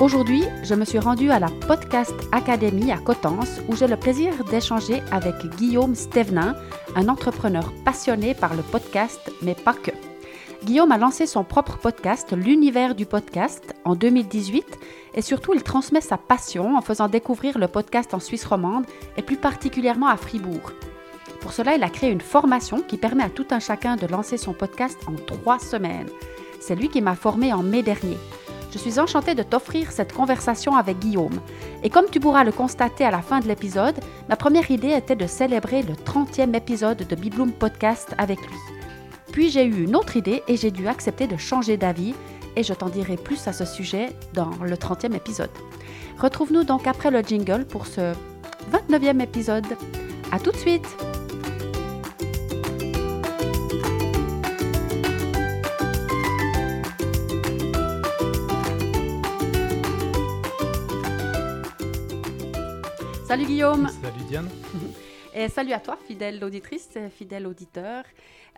Aujourd'hui, je me suis rendue à la Podcast Academy à Cotence où j'ai le plaisir d'échanger avec Guillaume Stevenin, un entrepreneur passionné par le podcast, mais pas que. Guillaume a lancé son propre podcast, L'univers du podcast, en 2018 et surtout il transmet sa passion en faisant découvrir le podcast en Suisse romande et plus particulièrement à Fribourg. Pour cela, il a créé une formation qui permet à tout un chacun de lancer son podcast en trois semaines. C'est lui qui m'a formé en mai dernier. Je suis enchantée de t'offrir cette conversation avec Guillaume. Et comme tu pourras le constater à la fin de l'épisode, ma première idée était de célébrer le 30e épisode de Bibloom Podcast avec lui. Puis j'ai eu une autre idée et j'ai dû accepter de changer d'avis et je t'en dirai plus à ce sujet dans le 30e épisode. Retrouve-nous donc après le jingle pour ce 29e épisode. À tout de suite! Salut Guillaume. Salut Diane. Et salut à toi, fidèle auditrice, fidèle auditeur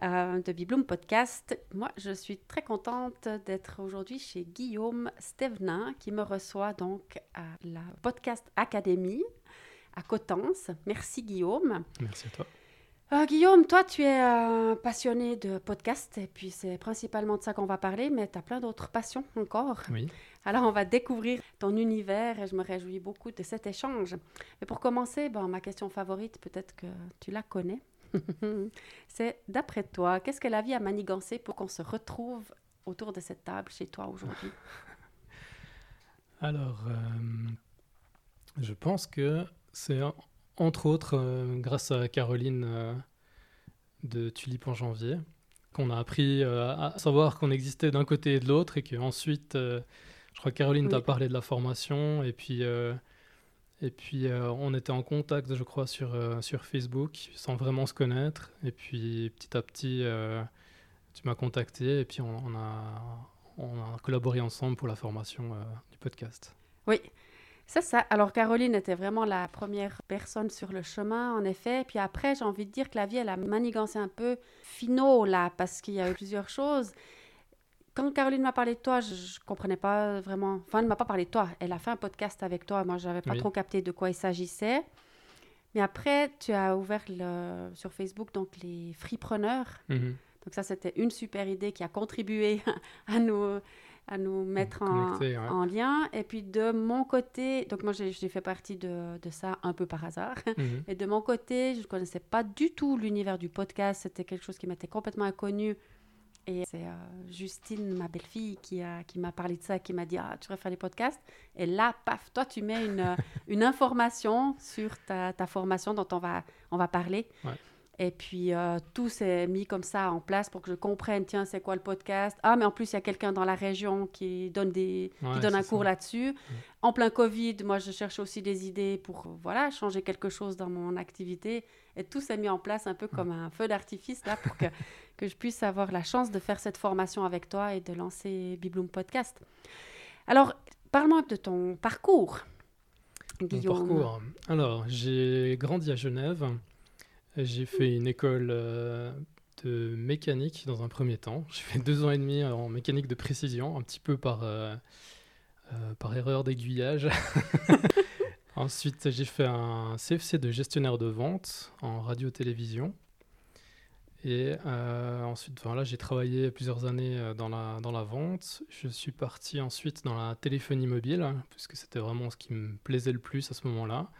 euh, de Bibloom Podcast. Moi, je suis très contente d'être aujourd'hui chez Guillaume Stevenin qui me reçoit donc à la Podcast Academy à Cotence. Merci Guillaume. Merci à toi. Euh, Guillaume, toi, tu es euh, passionné de podcast et puis c'est principalement de ça qu'on va parler, mais tu as plein d'autres passions encore. Oui. Alors, on va découvrir ton univers et je me réjouis beaucoup de cet échange. Mais pour commencer, ma question favorite, peut-être que tu la connais, c'est d'après toi, qu'est-ce que la vie a manigancé pour qu'on se retrouve autour de cette table chez toi aujourd'hui? Alors, euh, je pense que c'est entre autres euh, grâce à Caroline euh, de Tulipe en janvier qu'on a appris à savoir qu'on existait d'un côté et de l'autre et qu'ensuite je crois que Caroline t'a parlé de la formation et puis, euh, et puis euh, on était en contact, je crois, sur, euh, sur Facebook sans vraiment se connaître. Et puis petit à petit, tu m'as contacté et puis on, on a, on a collaboré ensemble pour la formation du podcast. Oui, c'est ça. Alors, Caroline était vraiment la première personne sur le chemin, en effet. Puis après, j'ai envie de dire que la vie, elle a manigancé un peu finaux, là, parce qu'il y a eu plusieurs choses. Quand Caroline m'a parlé de toi, je, je comprenais pas vraiment. Enfin, elle ne m'a pas parlé de toi. Elle a fait un podcast avec toi. Moi, je n'avais pas Oui. trop capté de quoi il s'agissait. Mais après, tu as ouvert le, sur Facebook donc les fripreneurs. Mhm. Donc ça, c'était une super idée qui a contribué à nous, à nous mettre en, Connecter, ouais. en lien. Et puis de mon côté, donc moi j'ai fait partie de, de ça un peu par hasard. Mhm. Et de mon côté, je ne connaissais pas du tout l'univers du podcast. C'était quelque chose qui m'était complètement inconnu. Et c'est euh, Justine, ma belle-fille, qui, a- qui m'a parlé de ça, qui m'a dit Ah, tu devrais faire des podcasts. Et là, paf, toi, tu mets une, euh, une information sur ta, ta formation dont on va, on va parler. Ouais. Et puis, euh, tout s'est mis comme ça en place pour que je comprenne tiens, c'est quoi le podcast? Ah, mais en plus, il y a quelqu'un dans la région qui donne, des, qui donne un cours là-dessus. En plein Covid, moi, je cherche aussi des idées pour voilà, changer quelque chose dans mon activité. Et tout s'est mis en place un peu comme un feu d'artifice là pour que, que je puisse avoir la chance de faire cette formation avec toi et de lancer Bibloom Podcast. Alors, parle-moi de ton parcours, Mon Guillaume. parcours. Alors, j'ai grandi à Genève. J'ai fait une école euh, de mécanique dans un premier temps. J'ai fait deux ans et demi en mécanique de précision, un petit peu par, euh, euh, par erreur d'aiguillage. Ensuite, j'ai fait un CFC de gestionnaire de vente en radio-télévision. Et euh, ensuite, voilà, j'ai travaillé plusieurs années euh, dans la, dans la vente. Je suis parti ensuite dans la téléphonie mobile, hein, puisque c'était vraiment ce qui me plaisait le plus à ce moment-là.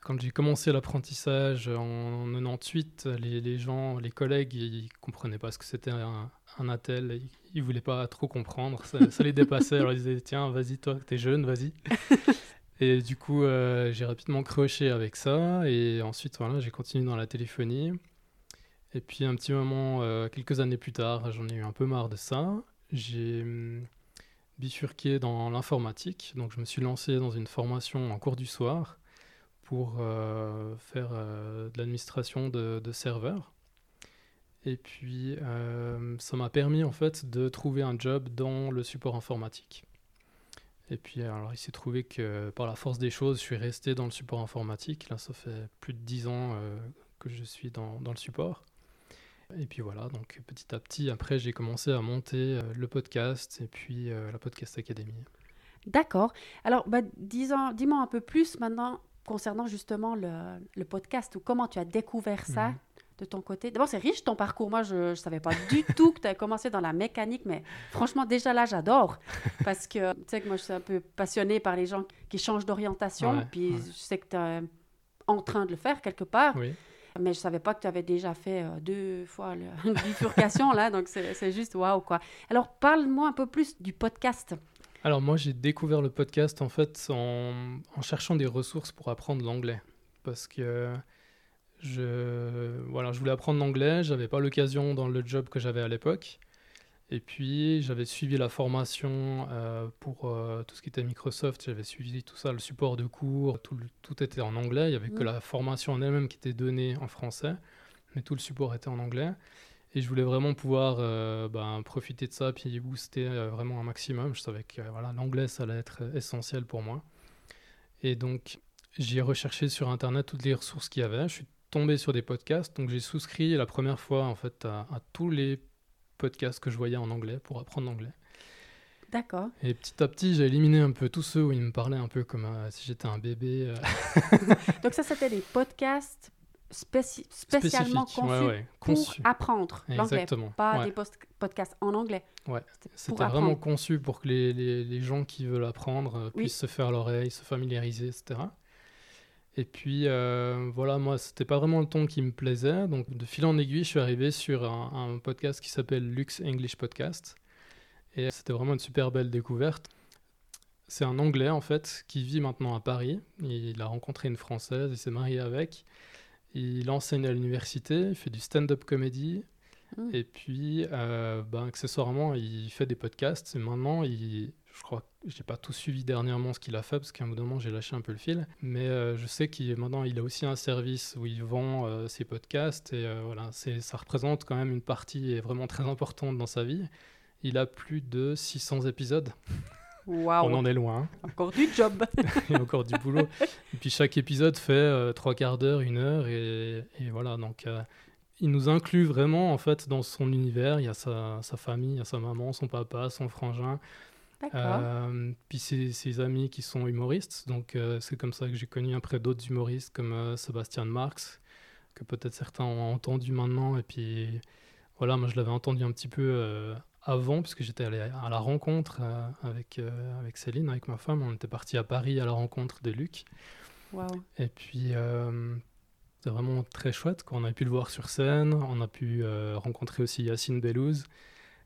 Quand j'ai commencé l'apprentissage en 98, les, les gens, les collègues, ils comprenaient pas ce que c'était un, un attel. Ils, ils voulaient pas trop comprendre. Ça, ça les dépassait. Alors ils disaient Tiens, vas-y, toi, t'es jeune, vas-y. Et du coup, euh, j'ai rapidement croché avec ça. Et ensuite, voilà, j'ai continué dans la téléphonie. Et puis, un petit moment, euh, quelques années plus tard, j'en ai eu un peu marre de ça. J'ai hum, bifurqué dans l'informatique. Donc je me suis lancé dans une formation en cours du soir pour euh, faire euh, de l'administration de, serveurs. Et puis ça m'a permis en fait de trouver un job dans le support informatique. Et puis alors il s'est trouvé que par la force des choses, je suis resté dans le support informatique. Là ça fait plus de dix ans que je suis dans le support. Et puis voilà, donc petit à petit, après, j'ai commencé à monter le podcast et puis la Podcast Academy. D'accord. Alors, bah, dis-moi un peu plus maintenant concernant justement le, le, podcast ou comment tu as découvert ça mhm. de ton côté. D'abord, c'est riche ton parcours. Moi, je ne savais pas du tout que tu as commencé dans la mécanique, mais franchement, déjà là, j'adore. Parce que tu sais que moi, je suis un peu passionnée par les gens qui changent d'orientation. puis je sais que tu es en train de le faire quelque part. Mais je ne savais pas que tu avais déjà fait euh, deux fois la bifurcation, là. Donc, c'est juste waouh, quoi. Alors, parle-moi un peu plus du podcast. Alors moi j'ai découvert le podcast en fait en, cherchant des ressources pour apprendre l'anglais parce que je voilà je voulais apprendre l'anglais, j'avais pas l'occasion dans le job que j'avais à l'époque et puis j'avais suivi la formation euh, pour euh, tout ce qui était Microsoft, j'avais suivi tout ça, le support de cours, tout, tout était en anglais, il y avait que la formation en elle-même qui était donnée en français, mais tout le support était en anglais. Et je voulais vraiment pouvoir euh, ben, profiter de ça, puis booster vraiment un maximum. Je savais que voilà, l'anglais, ça allait être essentiel pour moi. Et donc, j'ai recherché sur Internet toutes les ressources qu'il y avait. Je suis tombé sur des podcasts, donc j'ai souscrit la première fois en fait à, tous les podcasts que je voyais en anglais pour apprendre l'anglais. D'accord. Et petit à petit, j'ai éliminé un peu tous ceux où ils me parlaient un peu comme euh, si j'étais un bébé. donc ça, c'était des podcasts spécialement conçu pour apprendre l'anglais, pas des podcasts en anglais. Ouais, c'était vraiment conçu pour que les, les, les, gens qui veulent apprendre euh, puissent se faire l'oreille, se familiariser, etc. Et puis euh, voilà, moi, c'était pas vraiment le ton qui me plaisait. Donc, de fil en aiguille, je suis arrivé sur un, un podcast qui s'appelle Lux English Podcast. Et c'était vraiment une super belle découverte. C'est un Anglais, en fait, qui vit maintenant à Paris. Il a rencontré une Française, il s'est marié avec. Il enseigne à l'université, il fait du stand-up comédie. Hmm. Et puis, euh, ben, accessoirement, il fait des podcasts. Et maintenant, il, je crois que je n'ai pas tout suivi dernièrement ce qu'il a fait, parce qu'à un moment, j'ai lâché un peu le fil. Mais euh, je sais qu'il maintenant, il a aussi un service où il vend euh, ses podcasts. Et voilà, ça représente quand même une partie vraiment très importante dans sa vie. Il a plus de 600 épisodes. On en est loin. Encore du job. A encore du boulot. Et puis chaque épisode fait euh, trois quarts d'heure, une heure. Et, voilà, donc euh, il nous inclut vraiment en fait dans son univers. Il y a sa, famille, il y a sa maman, son papa, son frangin. Euh, puis ses, ses, amis qui sont humoristes. Donc c'est comme ça que j'ai connu après d'autres humoristes comme Sébastien Marx, que peut-être certains ont entendu maintenant. Et puis voilà, moi je l'avais entendu un petit peu avant, puisque j'étais allé à la rencontre euh, avec, euh, avec Céline, avec ma femme. On était parti à Paris à la rencontre de Luc. Et puis, euh, c'était vraiment très chouette. Quand on a pu le voir sur scène, on a pu rencontrer aussi Yacine Bellouz.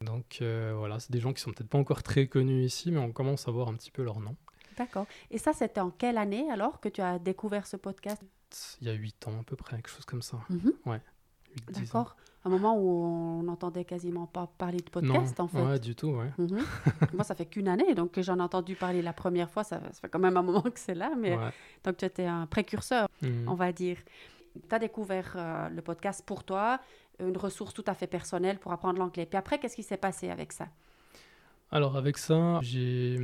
Donc voilà, c'est des gens qui sont peut-être pas encore très connus ici, mais on commence à voir un petit peu leur nom. D'accord. Et ça, c'était en quelle année alors que tu as découvert ce podcast? Il y a huit ans à peu près, quelque chose comme ça. Mhm. Ouais. D'accord un moment où on n'entendait quasiment pas parler de podcast, en fait. Ouais, du tout, ouais. Mhm. Moi, ça fait qu'une année, donc j'en ai entendu parler la première fois, ça, fait quand même un moment que c'est là, mais donc tu étais un précurseur, mhm. on va dire. Tu as découvert euh, le podcast pour toi, une ressource tout à fait personnelle pour apprendre l'anglais. Puis après, qu'est-ce qui s'est passé avec ça? Alors, avec ça, j'ai...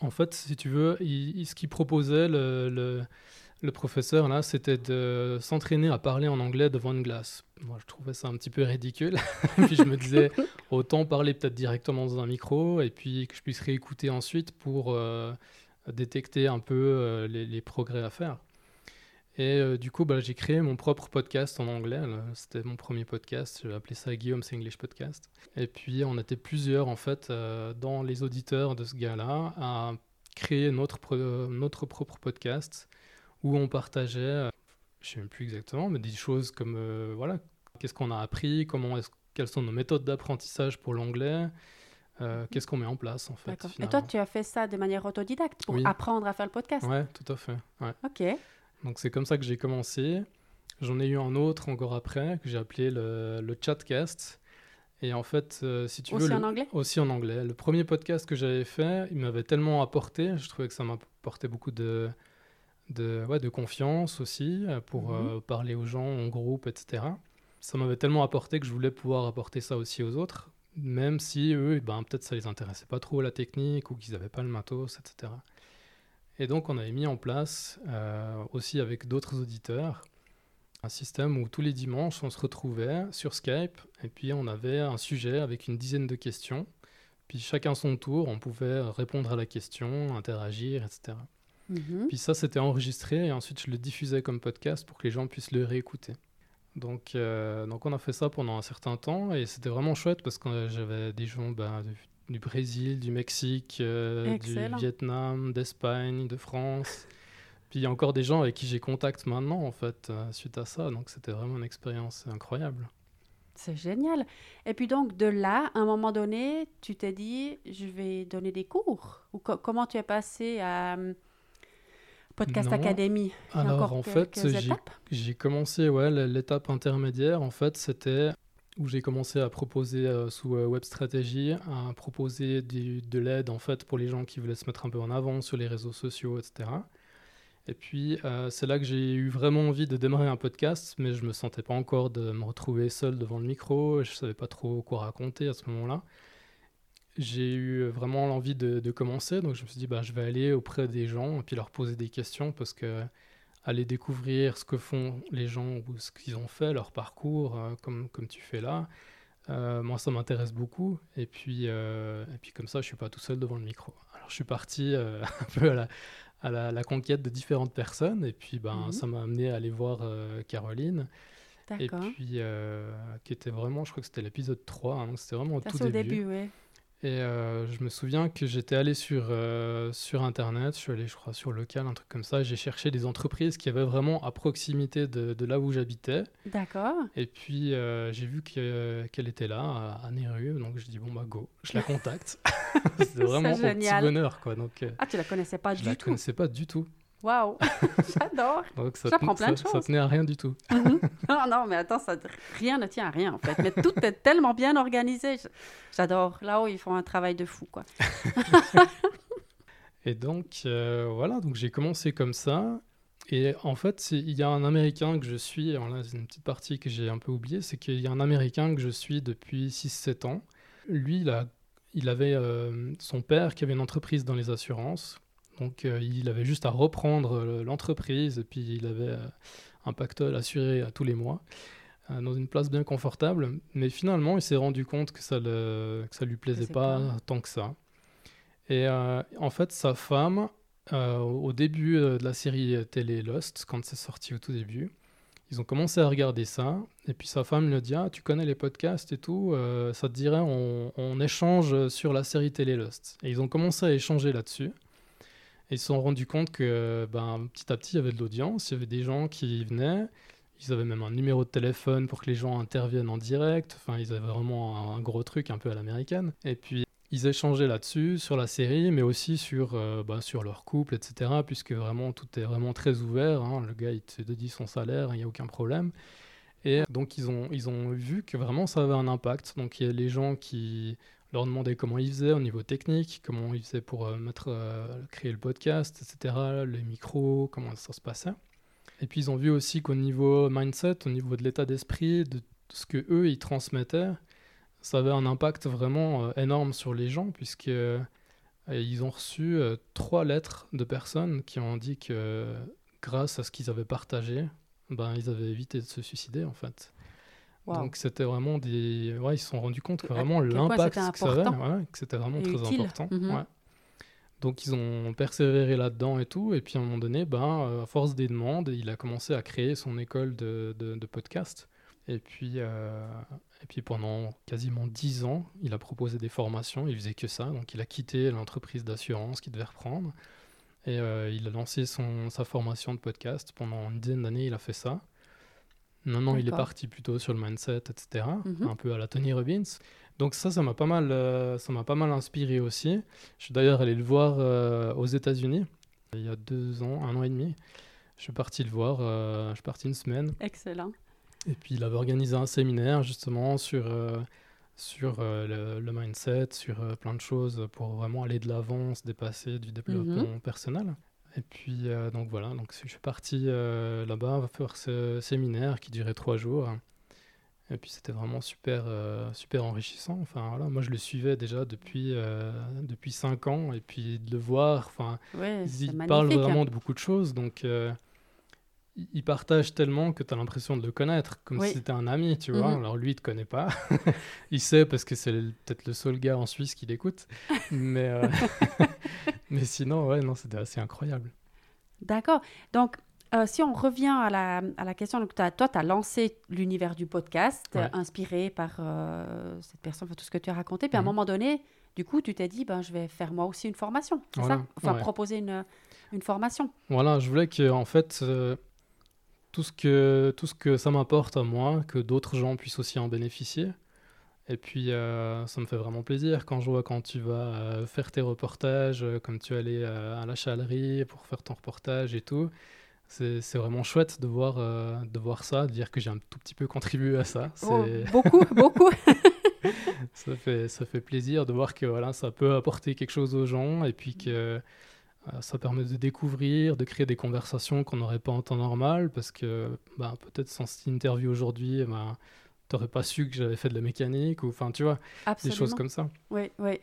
En fait, si tu veux, ce qu'il proposait, le le professeur, là, c'était de s'entraîner à parler en anglais devant une glace. Moi, je trouvais ça un petit peu ridicule. puis je me disais, autant parler peut-être directement dans un micro et puis que je puisse réécouter ensuite pour euh, détecter un peu euh, les, progrès à faire. Et euh, du coup, bah, j'ai créé mon propre podcast en anglais. C'était mon premier podcast. J'ai appelé ça Guillaume's English Podcast. Et puis, on était plusieurs, en fait, dans les auditeurs de ce gars-là, à créer notre, notre propre podcast où on partageait, euh, je ne sais même plus exactement, mais des choses comme, euh, voilà, qu'est-ce qu'on a appris, comment est quelles sont nos méthodes d'apprentissage pour l'anglais, euh, qu'est-ce qu'on met en place en fait. Et toi, tu as fait ça de manière autodidacte pour apprendre à faire le podcast? Oui, tout à fait. Ok. Donc c'est comme ça que j'ai commencé. J'en ai eu un autre encore après que j'ai appelé le, le Chatcast. Et en fait, euh, si tu Aussi veux... en le- anglais? Aussi en anglais. Le premier podcast que j'avais fait, il m'avait tellement apporté, je trouvais que ça m'apportait beaucoup de, de, ouais, de confiance aussi euh, pour Mhm. euh, parler aux gens en groupe, etc. Ça m'avait tellement apporté que je voulais pouvoir apporter ça aussi aux autres, même si eux, ben, peut-être ça les intéressait pas trop la technique ou qu'ils n'avaient pas le matos, etc. Et donc on avait mis en place, euh, aussi avec d'autres auditeurs, un système où tous les dimanches on se retrouvait sur Skype et puis on avait un sujet avec une dizaine de questions. Puis chacun son tour, on pouvait répondre à la question, interagir, etc. Mhm. Puis ça, c'était enregistré et ensuite je le diffusais comme podcast pour que les gens puissent le réécouter. Donc, euh, donc on a fait ça pendant un certain temps et c'était vraiment chouette parce que j'avais des gens ben, du, Brésil, du Mexique, euh, du. Vietnam, d'Espagne, de France. Puis il y a encore des gens avec qui j'ai contact maintenant en fait euh, suite à ça. Donc c'était vraiment une expérience incroyable. C'est génial. Et puis donc, de là, à un moment donné, tu t'es dit, je vais donner des cours? Ou co- comment tu es passé à euh, Podcast Non. Academy? Alors en fait, j'ai commencé, ouais, l'étape intermédiaire, en fait, c'était où j'ai commencé à proposer euh, sous euh, Web Strategy, à proposer de l'aide, en fait, pour les gens qui voulaient se mettre un peu en avant sur les réseaux sociaux, etc. Et puis, euh, c'est là que j'ai eu vraiment envie de démarrer un podcast, mais je me sentais pas encore de me retrouver seul devant le micro, je savais pas trop quoi raconter à ce moment-là. J'ai eu vraiment l'envie de, de commencer, donc je me suis dit, bah, je vais aller auprès des gens et puis leur poser des questions parce que aller découvrir ce que font les gens ou ce qu'ils ont fait, leur parcours, euh, comme, comme tu fais là. Euh, moi, ça m'intéresse beaucoup. Et puis, euh, et puis, comme ça, je suis pas tout seul devant le micro. Alors, je suis parti euh, un peu à la, à la, la conquête de différentes personnes. Et puis, ben, Mhm. ça m'a amené à aller voir Caroline. Et puis, qui était vraiment, je crois que c'était l'épisode 3. hein, c'était vraiment au tout au début. début, oui. Et euh, je me souviens que j'étais allé sur, euh, sur Internet, je suis allé, je crois, sur Local, un truc comme ça. J'ai cherché des entreprises qui avaient vraiment à proximité de, de là où j'habitais. D'accord. Et puis, euh, j'ai vu que- qu'elle était là, à, à Néru. Donc, je dis, bon, bah, go, je la contacte. C'était vraiment au petit bonheur, quoi. Donc, Ah, tu la connaissais pas je du la tout. connaissais pas du tout. Waouh, j'adore. Donc, ça, J'apprends plein de ça- ça choses. tenait à rien du tout. Mhm. non, non, mais attends, ça, rien ne tient à rien en fait. Mais tout est tellement bien organisé. J'adore. Là-haut, ils font un travail de fou, quoi. Et donc, euh, voilà, donc j'ai commencé comme ça. Et en fait, c'est- il y a un Américain que je suis, alors là, c'est une petite partie que j'ai un peu oubliée, c'est qu'il y a un Américain que je suis depuis 6-7 ans. Lui, il, a, il avait euh, son père qui avait une entreprise dans les assurances. Donc, euh, il avait juste à reprendre euh, l'entreprise et puis il avait euh, un pactole assuré à tous les mois dans une place bien confortable. Mais finalement, il s'est rendu compte que ça ça lui plaisait pas tant que ça. Et euh, en fait, sa femme, euh, au début de la série télé Lost, quand c'est sorti au tout début, ils ont commencé à regarder ça. Et puis sa femme lui a dit Ah, tu connais les podcasts et tout, euh, ça te dirait, on, on échange sur la série télé Lost. Et ils ont commencé à échanger là-dessus. Et ils se sont rendus compte que ben, petit à petit, il y avait de l'audience, il y avait des gens qui venaient. Ils avaient même un numéro de téléphone pour que les gens interviennent en direct. Enfin, ils avaient vraiment un, gros truc un peu à l'américaine. Et puis, ils échangeaient là-dessus, sur la série, mais aussi sur, bah, sur leur couple, etc. Puisque vraiment, tout est vraiment très ouvert. hein. Le gars, il te dit son salaire, il n'y a aucun problème. Et donc, ils ont, ils ont vu que vraiment, ça avait un impact. Donc, il y a les gens qui leur demandaient comment ils faisaient au niveau technique, comment ils faisaient pour euh, mettre, euh, créer le podcast, etc., les micros, comment ça se passait. Et puis, ils ont vu aussi qu'au niveau mindset, au niveau de l'état d'esprit, de ce que eux ils transmettaient, ça avait un impact vraiment euh, énorme sur les gens, puisque ils ont reçu trois lettres de personnes qui ont dit que grâce à ce qu'ils avaient partagé, ben, ils avaient évité de se suicider en fait. Donc c'était vraiment des... Ouais, ils se sont rendus compte que À vraiment l'impact que ça avait, ouais, que c'était vraiment Et très utile. important. Mhm. ouais. Donc ils ont persévéré là-dedans et tout, et puis à un moment donné, ben, euh, à force des demandes, il a commencé à créer son école de, de, de podcast. Et puis, euh, et puis pendant quasiment 10 ans, il a proposé des formations, il faisait que ça, donc il a quitté l'entreprise d'assurance qu'il devait reprendre, et euh, il a lancé son, sa formation de podcast. Pendant une dizaine d'années, il a fait ça. Maintenant, il est parti plutôt sur le mindset, etc., Mhm. un peu à la Tony Robbins. Donc ça, ça m'a pas mal, euh, ça m'a pas mal inspiré aussi. Je suis d'ailleurs allé le voir euh, aux États-Unis il y a deux ans, un an et demi. Je suis parti le voir, euh, je suis parti une semaine. Excellent. Et puis il avait organisé un séminaire justement sur, sur le, le, mindset, sur plein de choses pour vraiment aller de l'avant, se dépasser du développement Mhm. personnel. Et puis, euh, donc voilà, donc je suis parti euh, là-bas faire ce séminaire qui durait trois jours. Et puis c'était vraiment super, euh, super enrichissant. Enfin voilà, moi je le suivais déjà depuis, depuis cinq ans. Et puis de le voir, enfin, Ouais, il parle hein. vraiment de beaucoup de choses. Donc il partage tellement que tu as l'impression de le connaître, comme Oui. si c'était un ami, tu vois. Mhm. Alors lui, il te connaît pas. il sait parce que c'est peut-être le seul gars en Suisse qui l'écoute. Mais, euh, mais sinon, ouais, non, c'était assez incroyable. D'accord. Donc, euh, si on revient à la, à la question, donc toi, tu as lancé l'univers du podcast, Ouais. euh, inspiré par euh, cette personne, enfin, tout ce que tu as raconté. Puis à un Mhm. moment donné, du coup, tu t'es dit, ben, je vais faire moi aussi une formation. C'est Voilà, ça? Enfin, ouais. proposer une, une formation. Voilà, je voulais que, en fait, euh, tout ce que, tout ce que ça m'apporte à moi, que d'autres gens puissent aussi en bénéficier. Et puis, euh, ça me fait vraiment plaisir quand je vois quand tu vas euh, faire tes reportages, euh, comme tu allais à la chalerie pour faire ton reportage et tout. C'est vraiment chouette de voir, de voir ça, de dire que j'ai un tout petit peu contribué à ça. Oh, beaucoup, beaucoup. ça fait, ça fait plaisir de voir que voilà, ça peut apporter quelque chose aux gens et puis que ça permet de découvrir, de créer des conversations qu'on n'aurait pas en temps normal parce que bah, peut-être sans cette interview aujourd'hui, bah, tu n'aurais pas su que j'avais fait de la mécanique ou enfin tu vois, des choses comme ça. Oui, oui.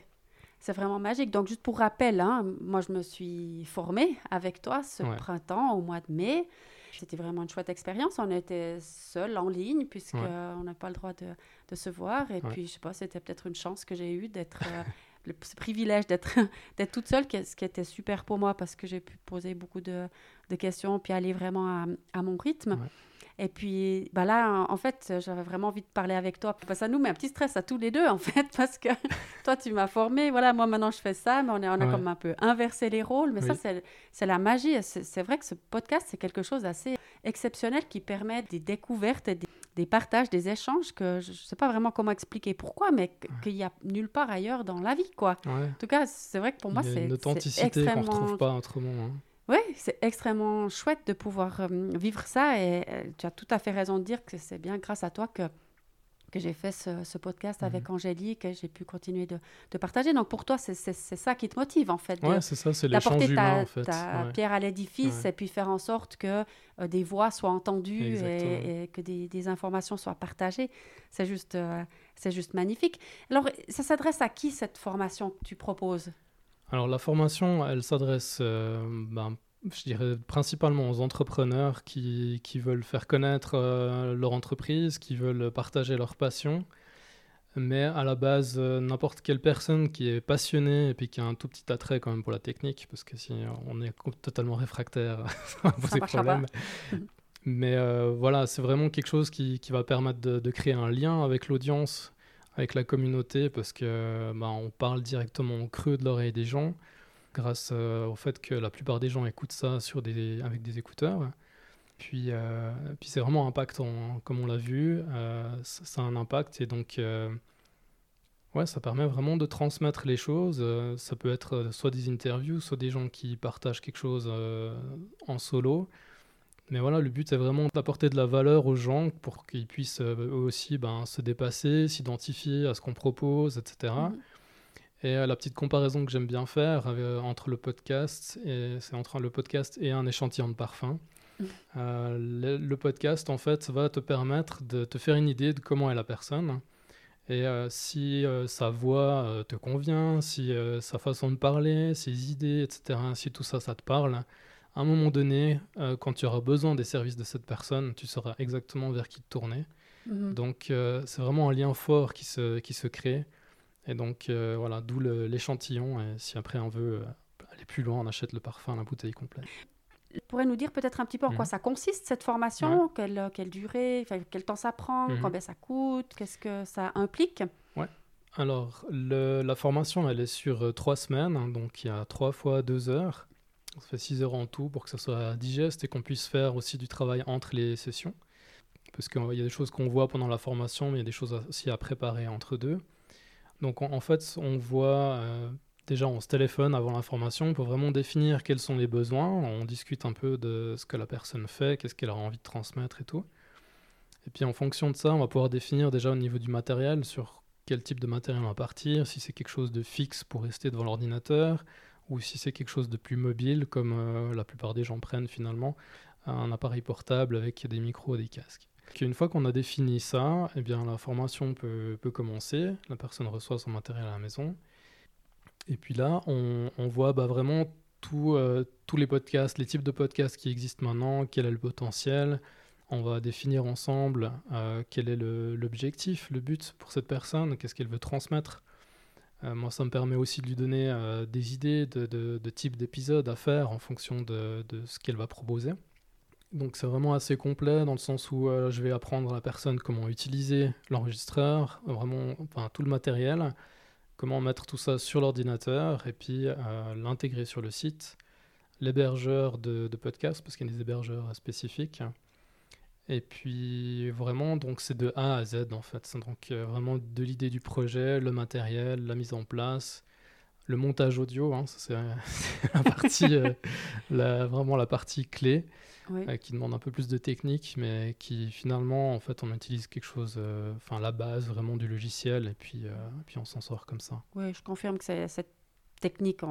C'est vraiment magique. Donc, juste pour rappel, hein, moi, je me suis formée avec toi ce Ouais. printemps, au mois de mai. C'était vraiment une chouette expérience. On était seuls en ligne, Ouais. puisqu'on n'a pas le droit de, de se voir. Et Ouais. puis, je sais pas, c'était peut-être une chance que j'ai eue d'être. euh, le ce privilège d'être d'être toute seule, ce qui était super pour moi parce que j'ai pu poser beaucoup de, de questions puis aller vraiment à, à mon rythme. Et puis bah là, en fait, j'avais vraiment envie de parler avec toi. Puis ça nous met un petit stress à tous les deux, en fait, parce que toi, tu m'as formé. Voilà, moi, maintenant, je fais ça, mais on, est, on a Ouais. comme un peu inversé les rôles. Mais ça, Oui. c'est c'est la magie. C'est vrai que ce podcast, c'est quelque chose d'assez exceptionnel qui permet des découvertes, et des, des partages, des échanges que je ne sais pas vraiment comment expliquer pourquoi, mais que- qu'il n'y a nulle part ailleurs dans la vie, quoi. Ouais. En tout cas, c'est vrai que pour moi, c'est authenticité qu'on ne extrêmement retrouve pas autrement. hein. Oui, c'est extrêmement chouette de pouvoir euh, vivre ça et euh, tu as tout à fait raison de dire que c'est bien grâce à toi que, que j'ai fait ce, ce podcast Mhm. avec Angélique et j'ai pu continuer de, de partager. Donc pour toi, c'est ça qui te motive en fait, Ouais, c'est ça, c'est l'échange d'apporter humain ta, en fait. ta Ouais. pierre à l'édifice Ouais. et puis faire en sorte que euh, des voix soient entendues et, et que des, des informations soient partagées. C'est juste, c'est juste magnifique. Alors, ça s'adresse à qui cette formation que tu proposes? Alors la formation, elle s'adresse, euh, ben, je dirais, principalement aux entrepreneurs qui, qui veulent faire connaître euh, leur entreprise, qui veulent partager leur passion. Mais à la base, euh, n'importe quelle personne qui est passionnée et puis qui a un tout petit attrait quand même pour la technique, parce que si on est totalement réfractaire, ça va poser problème. Mais voilà, c'est vraiment quelque chose qui, qui va permettre de, de créer un lien avec l'audience, avec la communauté, parce que ben, on parle directement au creux de l'oreille des gens, grâce euh, au fait que la plupart des gens écoutent ça avec des écouteurs. Puis, euh, puis c'est vraiment impactant, comme on l'a vu, euh, ça, a un impact et donc ouais, ça permet vraiment de transmettre les choses. Ça peut être soit des interviews, soit des gens qui partagent quelque chose en solo. Mais voilà, le but est vraiment d'apporter de la valeur aux gens pour qu'ils puissent euh, eux aussi ben, se dépasser, s'identifier à ce qu'on propose, etc. Et euh, la petite comparaison que j'aime bien faire euh, entre le podcast, et c'est entre le podcast et un échantillon de parfum. Euh, le, le podcast, en fait, va te permettre de te faire une idée de comment est la personne. Et euh, si sa voix te convient, si sa façon de parler, ses idées, etc., si tout ça, ça te parle, à un moment donné, euh, quand tu auras besoin des services de cette personne, tu sauras exactement vers qui te tourner. Mhm. Donc euh, c'est vraiment un lien fort qui se, qui se crée. Et donc euh, voilà, d'où l'échantillon. Et si après on veut aller plus loin, on achète le parfum, la bouteille complète. Tu pourrais nous dire peut-être un petit peu en quoi Mhm. ça consiste cette formation, quelle, quelle durée, quel temps ça prend, Mhm. combien ça coûte, qu'est-ce que ça implique? Alors le- la formation, elle est sur trois semaines. donc il y a trois fois deux heures. Ça fait six heures en tout pour que ça soit digeste et qu'on puisse faire aussi du travail entre les sessions. Parce qu'il y a des choses qu'on voit pendant la formation, mais il y a des choses aussi à préparer entre deux. Donc en, en fait, on voit euh, déjà, on se téléphone avant la formation pour vraiment définir quels sont les besoins. On discute un peu de ce que la personne fait, qu'est-ce qu'elle a envie de transmettre et tout. Et puis en fonction de ça, on va pouvoir définir déjà au niveau du matériel sur quel type de matériel on va partir, si c'est quelque chose de fixe pour rester devant l'ordinateur, ou si c'est quelque chose de plus mobile, comme euh, la plupart des gens prennent finalement, un appareil portable avec des micros et des casques. Une fois qu'on a défini ça, eh bien, la formation peut, commencer, la personne reçoit son matériel à la maison, et puis là, on, voit bah, vraiment euh, tous les podcasts, les types de podcasts qui existent maintenant, quel est le potentiel, on va définir ensemble euh, quel est l'objectif, le, but pour cette personne, qu'est-ce qu'elle veut transmettre. Euh, moi, ça me permet aussi de lui donner euh, des idées de, de, type d'épisode à faire en fonction de, de ce qu'elle va proposer. Donc c'est vraiment assez complet dans le sens où je vais apprendre à la personne comment utiliser l'enregistreur, vraiment tout le matériel, comment mettre tout ça sur l'ordinateur et puis l'intégrer sur le site, l'hébergeur de, de podcasts, parce qu'il y a des hébergeurs spécifiques, et puis vraiment, donc c'est de A à Z en fait. Donc euh, vraiment de l'idée du projet, le matériel, la mise en place, le montage audio, hein, c'est la partie, euh, la, vraiment la partie clé, euh, qui demande un peu plus de technique, mais qui finalement, en fait, on utilise quelque chose, enfin la base vraiment du logiciel, et puis, puis on s'en sort comme ça. Oui, je confirme que c'est cette technique.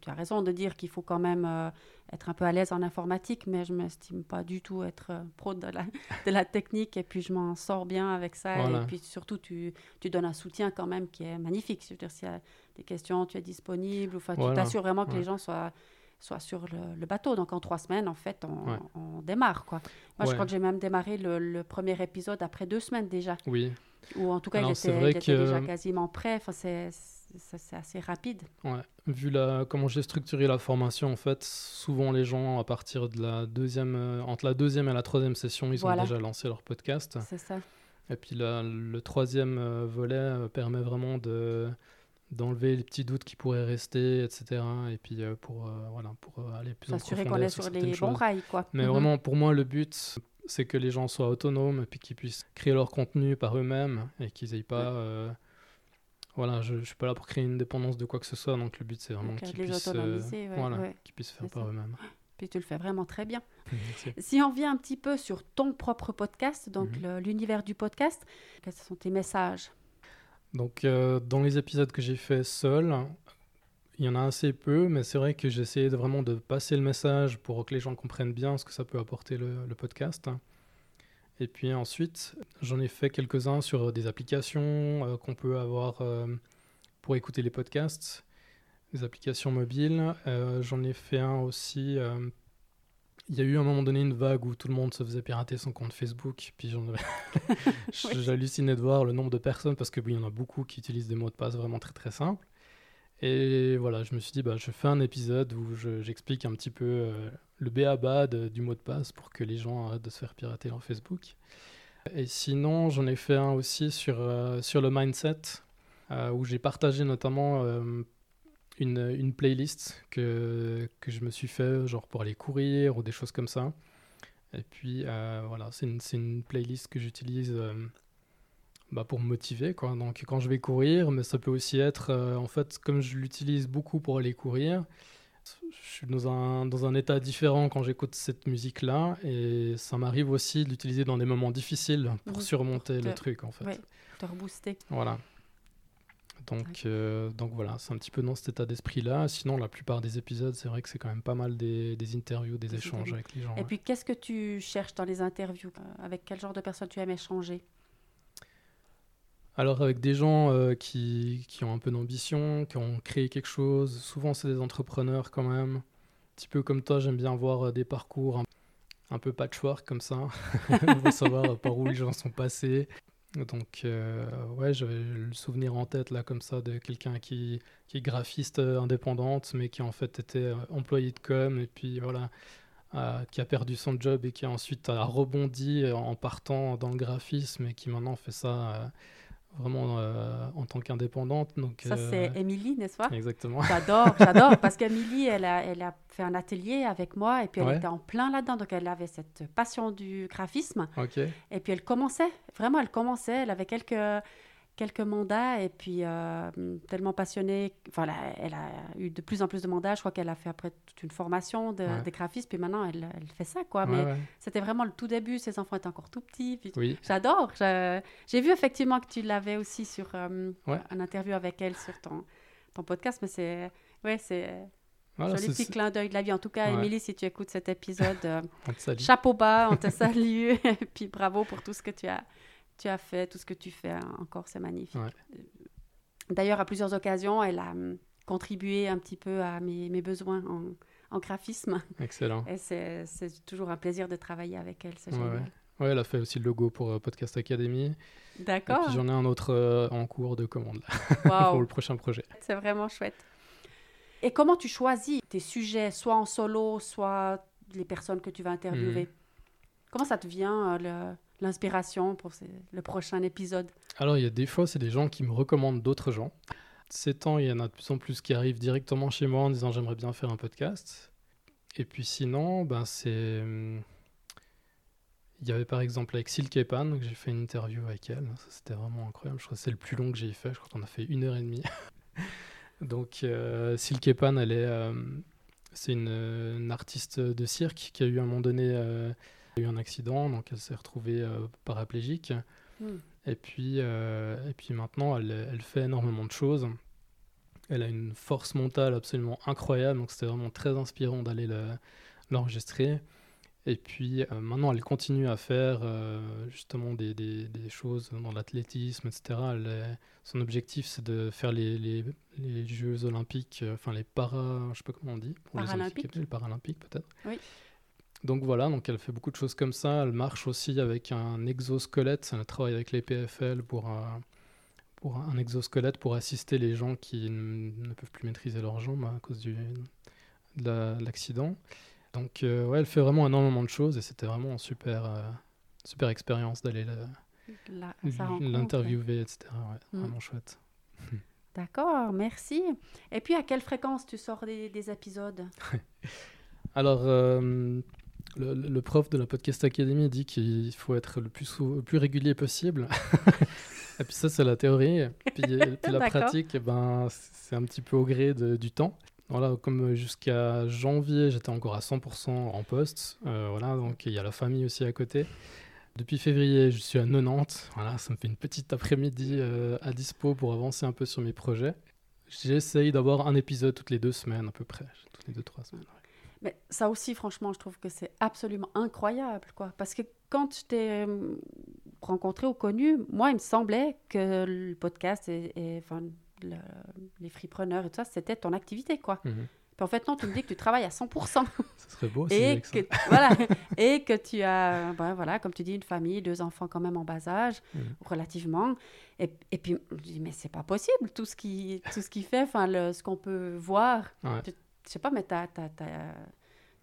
tu as raison de dire qu'il faut quand même euh, être un peu à l'aise en informatique, mais je ne m'estime pas du tout être euh, pro de la, de la, technique et puis je m'en sors bien avec ça. Et puis surtout, tu, tu, donnes un soutien quand même qui est magnifique. Je veux dire, s'il y a des questions, tu es disponible. Enfin, tu t'assures vraiment que les gens soient soient sur le, bateau. Donc en trois semaines, en fait, on, démarre. Quoi. Moi, je crois que j'ai même démarré le, premier épisode après deux semaines déjà. Oui. Ou en tout cas, il était, déjà quasiment prêt. Enfin, c'est c'est assez rapide. Ouais. Vu la, comment j'ai structuré la formation, en fait, souvent les gens, à partir de la deuxième, euh, entre la deuxième et la troisième session, ils ont déjà lancé leur podcast. C'est ça. Et puis le troisième euh, volet euh, permet vraiment de d'enlever les petits doutes qui pourraient rester, etc. Et puis pour, voilà, pour aller plus en profondeur qu'on est sur, les bons rails, quoi. Mais mhm. vraiment, pour moi, le but, c'est que les gens soient autonomes et puis qu'ils puissent créer leur contenu par eux-mêmes et qu'ils n'aient pas... Voilà, je ne suis pas là pour créer une dépendance de quoi que ce soit, donc le but c'est vraiment qu'ils puissent, euh, voilà, puissent faire par eux-mêmes. Puis tu le fais vraiment très bien. Si on vient un petit peu sur ton propre podcast, donc mhm. l'univers du podcast, quels sont tes messages? Donc euh, dans les épisodes que j'ai fait seul, il y en a assez peu, mais c'est vrai que j'ai essayé de vraiment de passer le message pour que les gens comprennent bien ce que ça peut apporter le, le podcast. Et puis ensuite, j'en ai fait quelques-uns sur des applications euh, qu'on peut avoir euh, pour écouter les podcasts, des applications mobiles. Euh, j'en ai fait un aussi. Il y a eu à un moment donné une vague où tout le monde se faisait pirater son compte Facebook. Puis j'hallucinais de voir le nombre de personnes parce que oui, il y en a beaucoup qui utilisent des mots de passe vraiment très très simples. Et voilà, je me suis dit, bah, je fais un épisode où j'explique un petit peu euh, le béaba du mot de passe pour que les gens arrêtent de se faire pirater leur Facebook. Et sinon, j'en ai fait un aussi sur, euh, sur le mindset, euh, où j'ai partagé notamment une, une, playlist que, que je me suis fait, genre pour aller courir ou des choses comme ça. Et puis voilà, c'est une, une, playlist que j'utilise bah, pour me motiver. Quoi. Donc quand je vais courir, mais ça peut aussi être, euh, en fait, comme je l'utilise beaucoup pour aller courir, je suis dans un, dans un état différent quand j'écoute cette musique-là et ça m'arrive aussi de l'utiliser dans des moments difficiles pour surmonter le truc en fait. Oui, te rebooster. Voilà. Donc, euh, donc voilà, c'est un petit peu dans cet état d'esprit-là. Sinon, la plupart des épisodes, c'est vrai que c'est quand même pas mal des, des interviews, des, échanges avec les gens. Et puis, qu'est-ce que tu cherches dans les interviews? Avec quel genre de personnes tu aimes échanger? Alors avec des gens euh, qui, qui, ont un peu d'ambition, qui ont créé quelque chose, souvent c'est des entrepreneurs quand même. Un petit peu comme toi, j'aime bien voir euh, des parcours un, peu patchwork comme ça, pour savoir par où les gens sont passés. Donc euh, ouais, j'avais le souvenir en tête là comme ça de quelqu'un qui, qui est graphiste indépendante, mais qui en fait était employé de com et puis voilà. qui a perdu son job et qui ensuite a rebondi en partant dans le graphisme et qui maintenant fait ça vraiment euh, en tant qu'indépendante. Donc, Ça, c'est euh, Émilie, n'est-ce pas? Exactement. J'adore, j'adore, parce qu'Émilie, elle a, elle a fait un atelier avec moi et puis elle était en plein là-dedans. Donc, elle avait cette passion du graphisme. Ok. Et puis, elle commençait, vraiment, elle commençait. Elle avait quelques, quelques mandats et puis euh, tellement passionnée. Enfin, elle a, eu de plus en plus de mandats. Je crois qu'elle a fait après toute une formation de, Ouais. des graphistes, puis maintenant elle, elle fait ça, quoi. Ouais, Mais ouais. c'était vraiment le tout début. Ses enfants étaient encore tout petits. Oui, J'adore. J'ai vu effectivement que tu l'avais aussi sur euh, un interview avec elle sur ton, ton podcast, mais c'est ouais, c'est voilà, joli petit clin d'œil de la vie. En tout cas, Ouais. Émilie, si tu écoutes cet épisode, euh, chapeau bas, on te salue, et puis bravo pour tout ce que tu as, tu as fait, tout ce que tu fais hein, encore, c'est magnifique. Ouais. D'ailleurs, à plusieurs occasions, elle a hum, contribué un petit peu à mes, mes besoins en, en graphisme, Excellent. et c'est toujours un plaisir de travailler avec elle, c'est génial. ouais. Ouais, elle a fait aussi le logo pour euh, Podcast Academy. Et D'accord, puis j'en ai un autre euh, en cours de commande là, pour le prochain projet. C'est vraiment chouette. Et comment tu choisis tes sujets, soit en solo, soit les personnes que tu vas interviewer? Mhm. Comment ça te vient, euh, le- l'inspiration pour le prochain épisode Alors, il y a des fois, c'est des gens qui me recommandent d'autres gens. Ces temps, il y en a de plus en plus qui arrivent directement chez moi en disant j'aimerais bien faire un podcast. Et puis sinon, ben, c'est. hum, Il y avait par exemple avec Silke Pan, que j'ai fait une interview avec elle. C'était vraiment incroyable. Je crois que c'est le plus long que j'ai fait. Je crois qu'on a fait une heure et demie. Donc, euh, Silke Pan, elle est. euh, c'est une, une artiste de cirque qui a eu à un moment donné euh, eu un accident, donc elle s'est retrouvée euh, paraplégique. Hmm. Et puis, euh, et puis maintenant, elle, elle fait énormément de choses. Elle a une force mentale absolument incroyable, donc c'était vraiment très inspirant d'aller le- l'enregistrer. Et puis euh, maintenant, elle continue à faire euh, justement des, des- des choses dans l'athlétisme, etc. Elle est- son objectif, c'est de faire les, les- les Jeux olympiques, euh, enfin les para, je sais pas comment on dit, pour les Paralympiques. handicapés, les paralympiques peut-être. Oui. Donc voilà, donc elle fait beaucoup de choses comme ça. Elle marche aussi avec un exosquelette. Elle travaille avec les PFL pour un, pour un exosquelette pour assister les gens qui ne peuvent plus maîtriser leurs jambes à cause du, de la- de l'accident. Donc euh, ouais, elle fait vraiment énormément de choses et c'était vraiment une super, euh, super expérience d'aller l'interviewer, etc. Ouais, Mm. Vraiment chouette. D'accord, merci. Et puis, à quelle fréquence tu sors des, des épisodes? Alors, euh, le, le prof de la Podcast Academy dit qu'il faut être le plus, sou- le plus régulier possible. et puis ça, c'est la théorie. Et puis, et puis la pratique, eh ben, c'est un petit peu au gré de- du temps. Voilà, comme jusqu'à janvier, j'étais encore à 100% en poste. Euh, voilà, donc il y a la famille aussi à côté. Depuis février, je suis à 90. Voilà, ça me fait une petite après-midi euh, à dispo pour avancer un peu sur mes projets. J'essaye d'avoir un épisode toutes les deux semaines à peu près, toutes les deux trois semaines. Mais ça aussi, franchement, je trouve que c'est absolument incroyable, quoi. Parce que quand je t'ai euh, rencontré ou connu, moi, il me semblait que le podcast et, et, enfin, le- les fripreneurs et tout ça, c'était ton activité, quoi. Mhm. Puis en fait, non, tu me dis que tu travailles à 100%. Ce serait beau si et avec ça. que, voilà, et que tu as, ben voilà, comme tu dis, une famille, deux enfants quand même en bas âge, Mhm. relativement. Et, et puis, je me dis, mais c'est pas possible, tout ce qui, tout ce qu'il fait, enfin, ce qu'on peut voir. Ouais. Tu- je sais pas, mais t'as, t'as- t'as-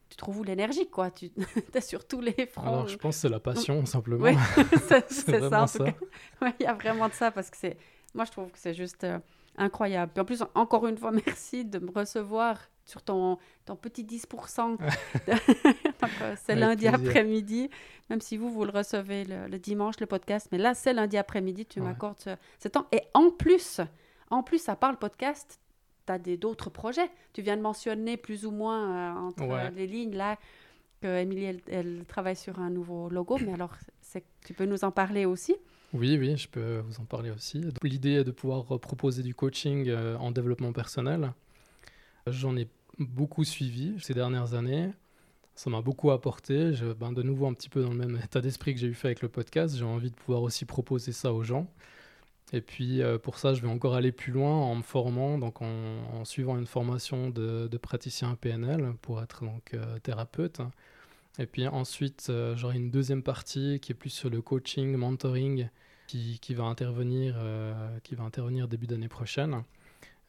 tu trouves où l'énergie, quoi? Tu es sur tous les fronts. Alors, je pense que c'est la passion, simplement. Oui, c'est, C'est c'est ça, en tout cas. Ouais, il y a vraiment de ça, parce que c'est... Moi, je trouve que c'est juste euh, incroyable. Puis en plus, encore une fois, merci de me recevoir sur ton, ton petit 10%. Donc, euh, c'est Avec lundi plaisir. après-midi, même si vous, vous le recevez le, le dimanche, le podcast. Mais là, c'est lundi après-midi, tu Ouais. m'accordes ce, ce temps. Et en plus, en plus, à part le podcast, tu as d'autres projets. Tu viens de mentionner plus ou moins euh, entre Ouais. les lignes là que Émilie, elle, elle travaille sur un nouveau logo. Mais alors, tu peux nous en parler aussi? Oui, oui, je peux vous en parler aussi. L'idée est de pouvoir proposer du coaching euh, en développement personnel. J'en ai beaucoup suivi ces dernières années. Ça m'a beaucoup apporté. Je, ben, de nouveau, un petit peu dans le même état d'esprit que j'ai eu fait avec le podcast. J'ai envie de pouvoir aussi proposer ça aux gens. Et puis, euh, pour ça, je vais encore aller plus loin en me formant, donc en, suivant une formation de, praticien PNL pour être donc euh, thérapeute. Et puis ensuite, euh, j'aurai une deuxième partie qui est plus sur le coaching, mentoring, qui, qui va intervenir, qui va intervenir début d'année prochaine.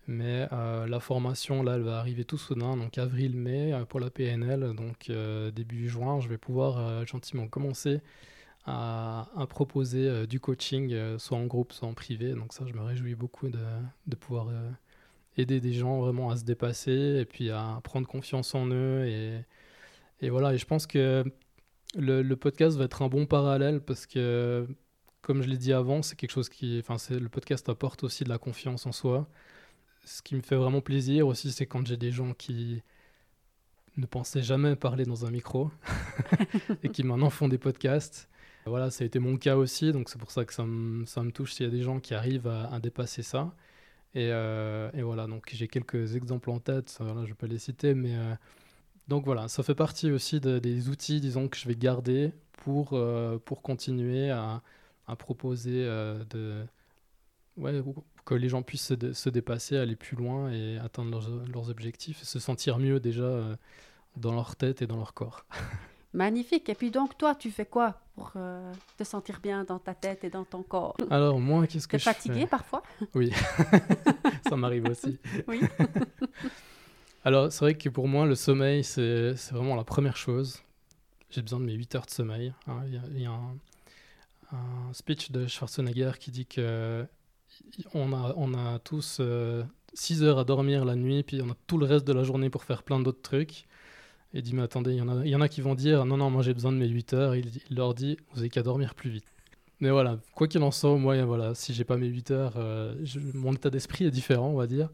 Mais la formation, là, elle va arriver tout soudain, donc avril-mai pour la PNL. Donc début juin, je vais pouvoir gentiment commencer à, à proposer euh, du coaching, euh, soit en groupe, soit en privé. Donc ça, je me réjouis beaucoup de, de pouvoir euh, aider des gens vraiment à se dépasser et puis à prendre confiance en eux. Et, et voilà, et je pense que le, le podcast va être un bon parallèle parce que comme je l'ai dit avant, c'est quelque chose qui, enfin, le podcast apporte aussi de la confiance en soi. Ce qui me fait vraiment plaisir aussi, c'est quand j'ai des gens qui ne pensaient jamais parler dans un micro et qui maintenant font des podcasts. Voilà, ça a été mon cas aussi, donc c'est pour ça que ça me, touche s'il y a des gens qui arrivent à, dépasser ça. Et, euh, et, voilà, donc j'ai quelques exemples en tête, je ne vais pas les citer, mais euh, donc voilà, ça fait partie aussi de, des outils, disons, que je vais garder pour, euh, pour continuer à, proposer que les gens puissent se, se, dépasser, aller plus loin et atteindre leurs, leurs objectifs, se sentir mieux déjà dans leur tête et dans leur corps. Magnifique. Et puis donc, toi, tu fais quoi pour euh, te sentir bien dans ta tête et dans ton corps? Alors, moi, qu'est-ce que je fatigué fais? parfois? Oui, ça m'arrive aussi. Oui. Alors, c'est vrai que pour moi, le sommeil, c'est vraiment la première chose. J'ai besoin de mes 8 heures de sommeil. Hein. Il y a, il y a un, un, speech de Schwarzenegger qui dit que on a, on a tous euh, 6 heures à dormir la nuit, puis on a tout le reste de la journée pour faire plein d'autres trucs. Et dit, mais attendez, il y, en a, y en a qui vont dire, non, non, moi j'ai besoin de mes 8 heures. Il, leur dit, vous avez qu'à dormir plus vite. Mais voilà, quoi qu'il en soit, moi, voilà, si j'ai pas mes 8 heures, euh, mon état d'esprit est différent, on va dire.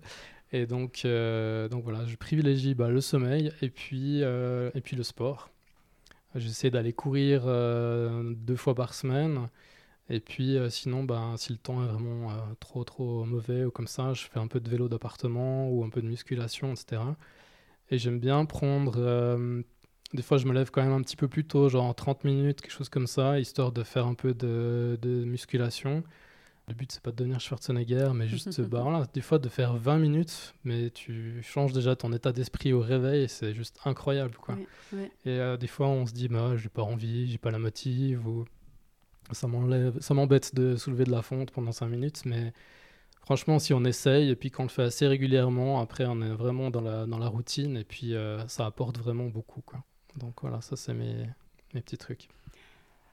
Et donc, euh, donc voilà, je privilégie bah, le sommeil et puis, euh, et puis le sport. J'essaie d'aller courir deux fois par semaine. Et puis sinon, bah, si le temps est vraiment trop trop mauvais ou comme ça, je fais un peu de vélo d'appartement ou un peu de musculation, etc. Et j'aime bien prendre. Euh, des fois, je me lève quand même un petit peu plus tôt, genre 30 minutes, quelque chose comme ça, histoire de faire un peu de, de musculation. Le but, c'est pas de devenir Schwarzenegger, mais juste, bah, voilà, des fois, de faire 20 minutes, mais tu changes déjà ton état d'esprit au réveil, et c'est juste incroyable, quoi. Oui, oui. Et euh, des fois, on se dit, bah, j'ai pas envie, j'ai pas la motive, ou ça m'embête de soulever de la fonte pendant 5 minutes, mais franchement, si on essaye et puis qu'on le fait assez régulièrement, après on est vraiment dans la, dans la routine et puis euh, ça apporte vraiment beaucoup. Quoi. Donc voilà, ça c'est mes, mes petits trucs.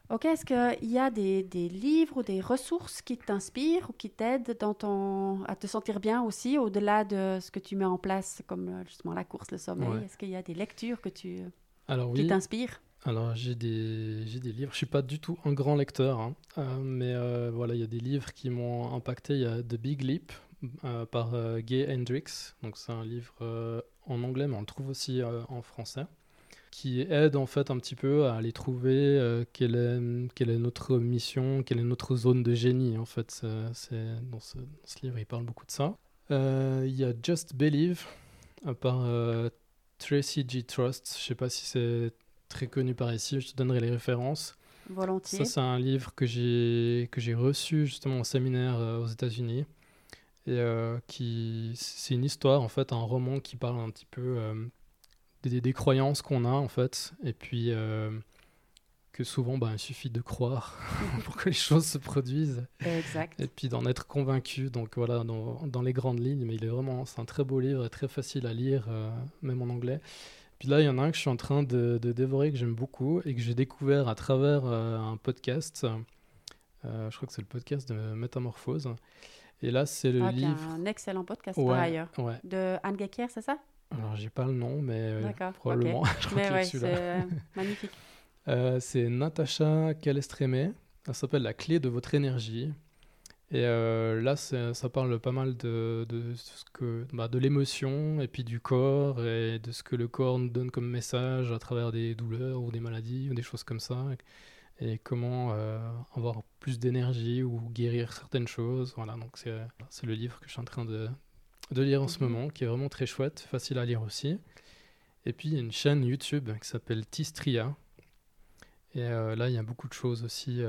Ok, est-ce qu'il y a des, des, livres ou des ressources qui t'inspirent ou qui t'aident dans ton... à te sentir bien aussi, au-delà de ce que tu mets en place, comme euh, justement la course, le sommeil? Ouais. Est-ce qu'il y a des lectures que tu... Alors, qui oui. t'inspirent? Alors j'ai des, des livres, je suis pas du tout un grand lecteur, hein. euh, mais euh, voilà, il y a des livres qui m'ont impacté. Il y a The Big Leap euh, par Gay Hendricks, donc c'est un livre en anglais, mais on le trouve aussi en français, qui aide en fait un petit peu à aller trouver quelle, est, quelle est notre mission, quelle est notre zone de génie en fait. C'est dans, ce, dans, ce, livre, il parle beaucoup de ça. Il y a Just Believe par Tracy G. Trust, je sais pas si c'est très connu par ici, je te donnerai les références. Volontiers. Ça, c'est un livre que j'ai, que j'ai reçu justement au séminaire euh, aux États-Unis. Et euh, qui, c'est une histoire, en fait, un roman qui parle un petit peu euh, des, des, croyances qu'on a, en fait. Et puis que souvent, bah, il suffit de croire pour que les choses se produisent. Exact. Et puis d'en être convaincu. Donc voilà, dans, dans, les grandes lignes. Mais il est vraiment, c'est un très beau livre et très facile à lire, même en anglais. Puis là, il y en a un que je suis en train de, de dévorer, que j'aime beaucoup, et que j'ai découvert à travers euh, un podcast. Euh, je crois que c'est le podcast de Métamorphose. Et là, c'est le ah, livre. Un excellent podcast ouais, par ailleurs. Ouais. De Anne Gecker, c'est ça? Alors, j'ai pas le nom, mais probablement. Okay. je crois mais ouais, c'est euh, magnifique. c'est Natacha Calestremé. Ça s'appelle La clé de votre énergie. Et euh, là, ça parle pas mal de, de, ce que, bah, de l'émotion et puis du corps et de ce que le corps nous donne comme message à travers des douleurs ou des maladies ou des choses comme ça. Et comment euh, avoir plus d'énergie ou guérir certaines choses. Voilà, donc c'est le livre que je suis en train de, de lire en ce moment, qui est vraiment très chouette, facile à lire aussi. Et puis il y a une chaîne YouTube qui s'appelle Tistria. Et euh, là, il y a beaucoup de choses aussi.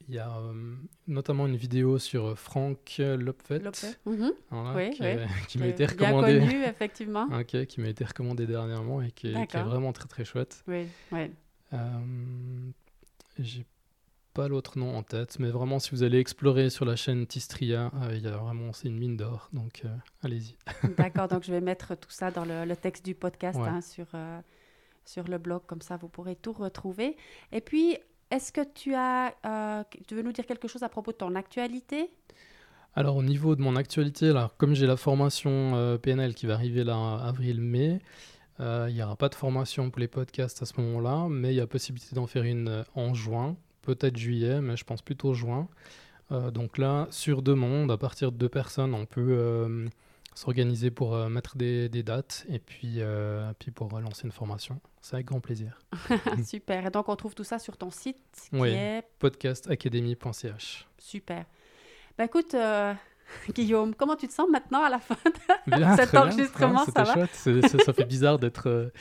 Euh, il y a euh, notamment une vidéo sur Frank Lopfet, Lopfet. Mm -hmm. voilà, oui, qui, oui. qui m'a été recommandé. Bien connu, effectivement. okay, qui m'a été recommandé dernièrement et qui est, qui est, vraiment très très chouette. Oui, oui. Euh, J'ai pas l'autre nom en tête, mais vraiment, si vous allez explorer sur la chaîne Tistria, euh, il y a vraiment, c'est une mine d'or, donc euh, allez-y. D'accord, donc je vais mettre tout ça dans le, le texte du podcast Ouais. hein, sur, euh, sur le blog, comme ça vous pourrez tout retrouver. Et puis, est-ce que tu as, euh, tu veux nous dire quelque chose à propos de ton actualité? Alors au niveau de mon actualité, comme j'ai la formation euh, PNL qui va arriver là avril-mai, euh, il n'y aura pas de formation pour les podcasts à ce moment-là, mais il y a possibilité d'en faire une en juin, peut-être juillet, mais je pense plutôt juin. donc là, sur demande, à partir de deux personnes, on peut s'organiser pour mettre des, dates et puis, puis pour lancer une formation. C'est avec grand plaisir. Super. Et donc, on trouve tout ça sur ton site qui oui, est podcastacademy.ch. Super. Ben écoute, Guillaume, comment tu te sens maintenant à la fin de cet enregistrement Ça va ça, fait bizarre d'être euh,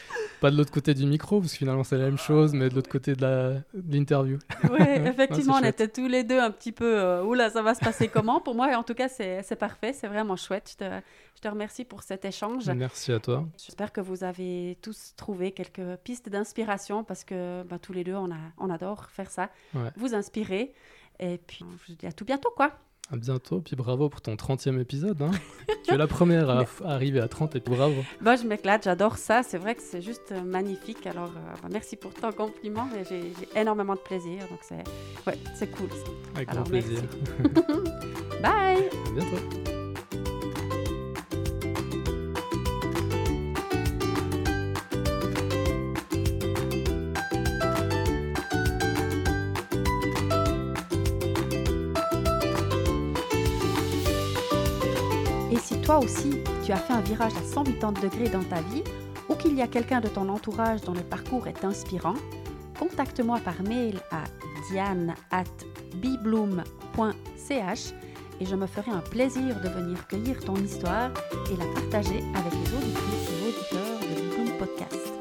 pas de l'autre côté du micro, parce que finalement c'est la même chose, mais de l'autre côté de l'interview. Oui, effectivement, on était tous les deux un petit peu, euh, oula, ça va se passer comment? Pour moi, en tout cas, c'est parfait, c'est vraiment chouette. Je te, je te, remercie pour cet échange. Merci à toi. J'espère que vous avez tous trouvé quelques pistes d'inspiration, parce que bah, tous les deux, on, a, on adore faire ça, vous inspirer. Et puis, je vous dis à tout bientôt, quoi. À bientôt, puis bravo pour ton 30e épisode. Hein. tu es la première à, arriver à 30 et bravo. Moi, je m'éclate, j'adore ça. C'est vrai que c'est juste euh, magnifique. Alors, euh, bah, merci pour ton compliment. J'ai énormément de plaisir. Donc, c'est ouais, cool. Avec grand plaisir. Bye. À bientôt. Aussi, tu as fait un virage à 180 degrés dans ta vie ou qu'il y a quelqu'un de ton entourage dont le parcours est inspirant, contacte-moi par mail à diane at bibloom.ch et je me ferai un plaisir de venir cueillir ton histoire et la partager avec les et auditeurs de Bibloom Podcast.